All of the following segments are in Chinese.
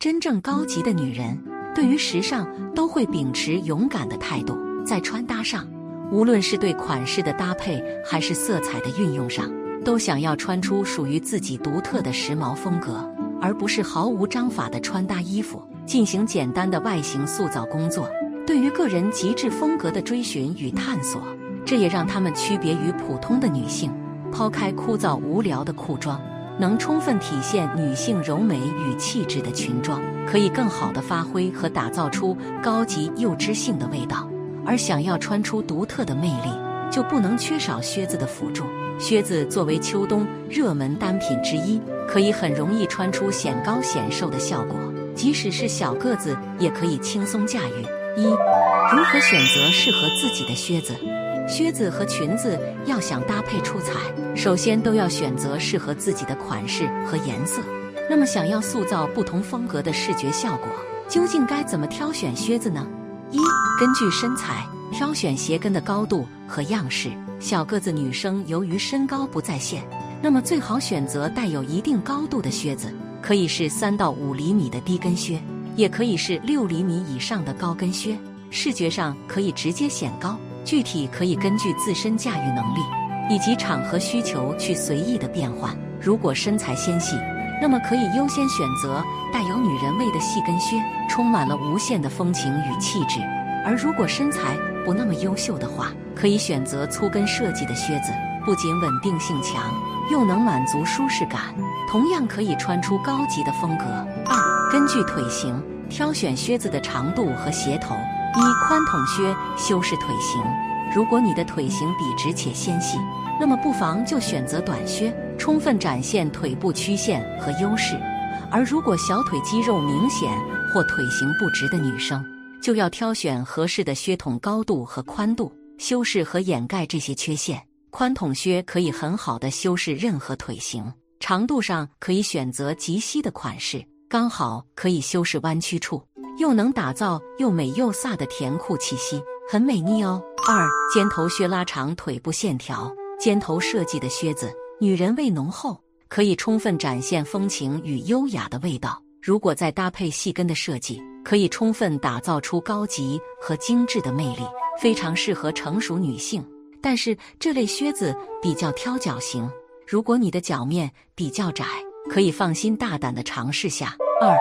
真正高级的女人，对于时尚都会秉持勇敢的态度，在穿搭上，无论是对款式的搭配，还是色彩的运用上，都想要穿出属于自己独特的时髦风格，而不是毫无章法的穿搭衣服，进行简单的外形塑造工作。对于个人极致风格的追寻与探索，这也让他们区别于普通的女性。抛开枯燥无聊的裤装，能充分体现女性柔美与气质的裙装，可以更好的发挥和打造出高级又知性的味道。而想要穿出独特的魅力，就不能缺少靴子的辅助。靴子作为秋冬热门单品之一，可以很容易穿出显高显瘦的效果，即使是小个子也可以轻松驾驭。一、如何选择适合自己的靴子？靴子和裙子要想搭配出彩，首先都要选择适合自己的款式和颜色。那么，想要塑造不同风格的视觉效果，究竟该怎么挑选靴子呢？一、根据身材挑选鞋跟的高度和样式。小个子女生由于身高不在线，那么最好选择带有一定高度的靴子，可以是三到五厘米的低跟靴，也可以是六厘米以上的高跟靴，视觉上可以直接显高。具体可以根据自身驾驭能力以及场合需求去随意的变换。如果身材纤细，那么可以优先选择带有女人味的细跟靴，充满了无限的风情与气质。而如果身材不那么优秀的话，可以选择粗跟设计的靴子，不仅稳定性强，又能满足舒适感，同样可以穿出高级的风格。二、根据腿型挑选靴子的长度和鞋头。一宽筒靴修饰腿型，如果你的腿型笔直且纤细，那么不妨就选择短靴，充分展现腿部曲线和优势。而如果小腿肌肉明显或腿型不直的女生，就要挑选合适的靴筒高度和宽度，修饰和掩盖这些缺陷。宽筒靴可以很好的修饰任何腿型，长度上可以选择及膝的款式，刚好可以修饰弯曲处。又能打造又美又飒的甜酷气息，很美腻哦。二尖头靴拉长腿部线条，尖头设计的靴子，女人味浓厚，可以充分展现风情与优雅的味道。如果再搭配细跟的设计，可以充分打造出高级和精致的魅力，非常适合成熟女性。但是这类靴子比较挑脚型，如果你的脚面比较窄，可以放心大胆的尝试下。二。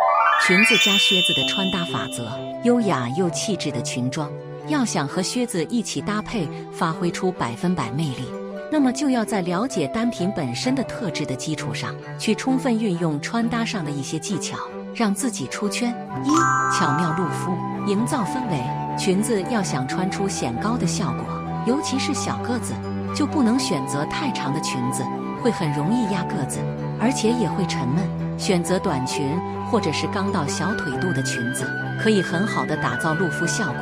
裙子加靴子的穿搭法则，优雅又气质的裙装，要想和靴子一起搭配，发挥出百分百魅力，那么就要在了解单品本身的特质的基础上，去充分运用穿搭上的一些技巧，让自己出圈。一、巧妙露肤，营造氛围。裙子要想穿出显高的效果，尤其是小个子，就不能选择太长的裙子，会很容易压个子，而且也会沉闷。选择短裙。或者是刚到小腿肚的裙子，可以很好的打造露肤效果，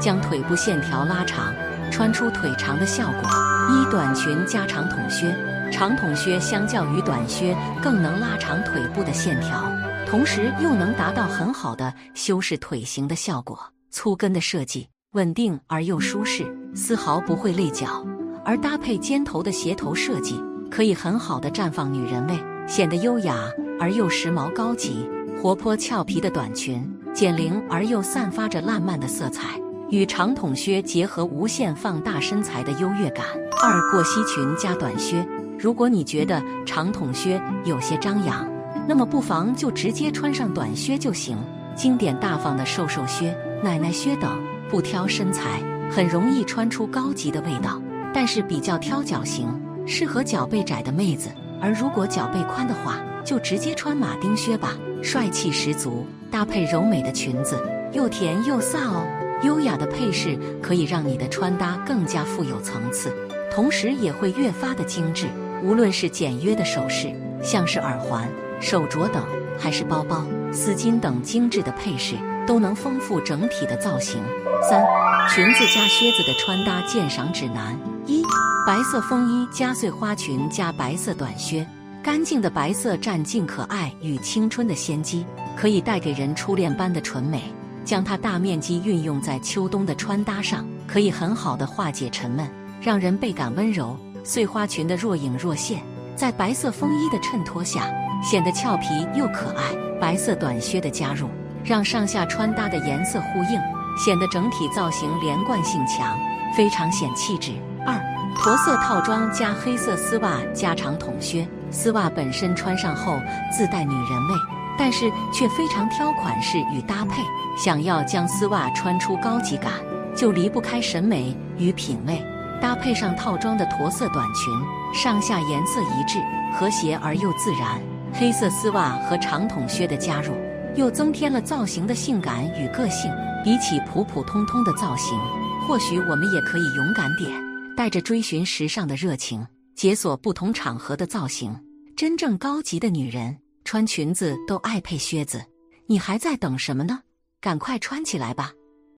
将腿部线条拉长，穿出腿长的效果。一短裙加长筒靴，长筒靴相较于短靴更能拉长腿部的线条，同时又能达到很好的修饰腿型的效果。粗跟的设计稳定而又舒适，丝毫不会累脚，而搭配尖头的鞋头设计，可以很好的绽放女人味，显得优雅而又时髦高级。活泼俏皮的短裙，减龄而又散发着烂漫的色彩，与长筒靴结合，无限放大身材的优越感。二过膝裙加短靴，如果你觉得长筒靴有些张扬，那么不妨就直接穿上短靴就行。经典大方的瘦瘦靴、奶奶靴等，不挑身材，很容易穿出高级的味道。但是比较挑脚型，适合脚背窄的妹子。而如果脚背宽的话，就直接穿马丁靴吧。帅气十足，搭配柔美的裙子，又甜又飒哦。优雅的配饰可以让你的穿搭更加富有层次，同时也会越发的精致。无论是简约的首饰，像是耳环、手镯等，还是包包、丝巾等精致的配饰，都能丰富整体的造型。三、裙子加靴子的穿搭鉴赏指南：一、白色风衣加碎花裙加白色短靴。干净的白色占尽可爱与青春的先机，可以带给人初恋般的纯美。将它大面积运用在秋冬的穿搭上，可以很好的化解沉闷，让人倍感温柔。碎花裙的若隐若现，在白色风衣的衬托下，显得俏皮又可爱。白色短靴的加入，让上下穿搭的颜色呼应，显得整体造型连贯性强，非常显气质。二，驼色套装加黑色丝袜加长筒靴。丝袜本身穿上后自带女人味，但是却非常挑款式与搭配。想要将丝袜穿出高级感，就离不开审美与品味。搭配上套装的驼色短裙，上下颜色一致，和谐而又自然。黑色丝袜和长筒靴的加入，又增添了造型的性感与个性。比起普普通通的造型，或许我们也可以勇敢点，带着追寻时尚的热情，解锁不同场合的造型。真正高级的女人穿裙子都爱配靴子，你还在等什么呢？赶快穿起来吧！